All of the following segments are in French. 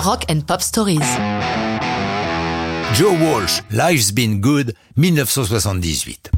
Rock and Pop Stories. Joe Walsh, Life's Been Good, 1978.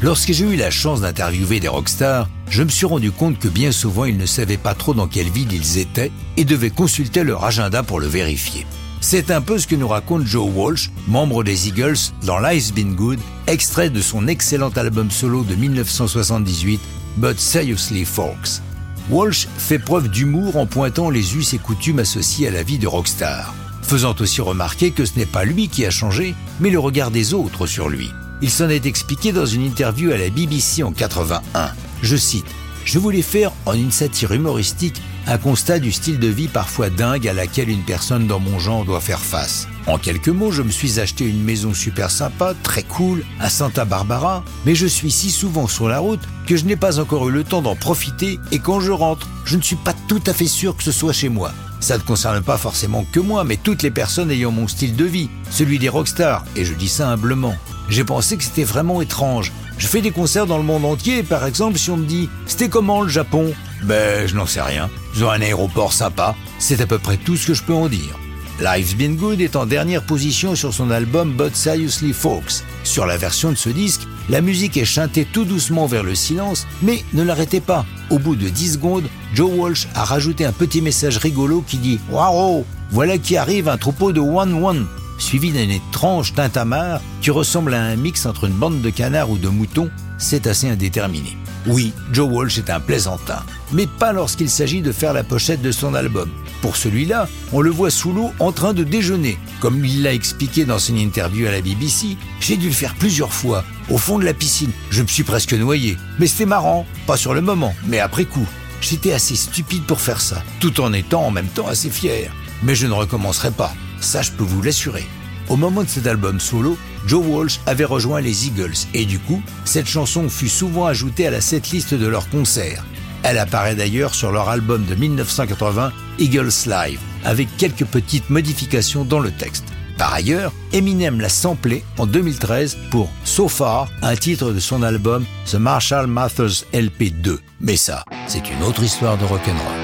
Lorsque j'ai eu la chance d'interviewer des rockstars, je me suis rendu compte que bien souvent ils ne savaient pas trop dans quelle ville ils étaient et devaient consulter leur agenda pour le vérifier. C'est un peu ce que nous raconte Joe Walsh, membre des Eagles, dans Life's Been Good, extrait de son excellent album solo de 1978, But Seriously Folks. Walsh fait preuve d'humour en pointant les us et coutumes associés à la vie de rockstar, faisant aussi remarquer que ce n'est pas lui qui a changé, mais le regard des autres sur lui. Il s'en est expliqué dans une interview à la BBC en 81. Je cite Je voulais faire en une satire humoristique un constat du style de vie parfois dingue à laquelle une personne dans mon genre doit faire face. En quelques mots, je me suis acheté une maison super sympa, très cool, à Santa Barbara, mais je suis si souvent sur la route que je n'ai pas encore eu le temps d'en profiter et quand je rentre, je ne suis pas tout à fait sûr que ce soit chez moi. Ça ne concerne pas forcément que moi, mais toutes les personnes ayant mon style de vie, celui des rockstars, et je dis ça humblement. J'ai pensé que c'était vraiment étrange. Je fais des concerts dans le monde entier, par exemple, si on me dit C'était comment le Japon? Ben, je n'en sais rien. Ils ont un aéroport sympa. C'est à peu près tout ce que je peux en dire. Life's Been Good est en dernière position sur son album But Seriously Folks. Sur la version de ce disque, la musique est chantée tout doucement vers le silence, mais ne l'arrêtez pas. Au bout de 10 secondes, Joe Walsh a rajouté un petit message rigolo qui dit Waouh Voilà qui arrive un troupeau de One One suivi d'un étrange tintamarre qui ressemble à un mix entre une bande de canards ou de moutons, c'est assez indéterminé. Oui, Joe Walsh est un plaisantin, mais pas lorsqu'il s'agit de faire la pochette de son album. Pour celui-là, on le voit sous l'eau en train de déjeuner. Comme il l'a expliqué dans son interview à la BBC, j'ai dû le faire plusieurs fois, au fond de la piscine. Je me suis presque noyé. Mais c'était marrant, pas sur le moment, mais après coup. J'étais assez stupide pour faire ça, tout en étant en même temps assez fier. Mais je ne recommencerai pas. Ça, je peux vous l'assurer. Au moment de cet album solo, Joe Walsh avait rejoint les Eagles et du coup, cette chanson fut souvent ajoutée à la setlist de leurs concerts. Elle apparaît d'ailleurs sur leur album de 1980, Eagles Live, avec quelques petites modifications dans le texte. Par ailleurs, Eminem l'a samplé en 2013 pour So Far, un titre de son album The Marshall Mathers LP2. Mais ça, c'est une autre histoire de rock'n'roll.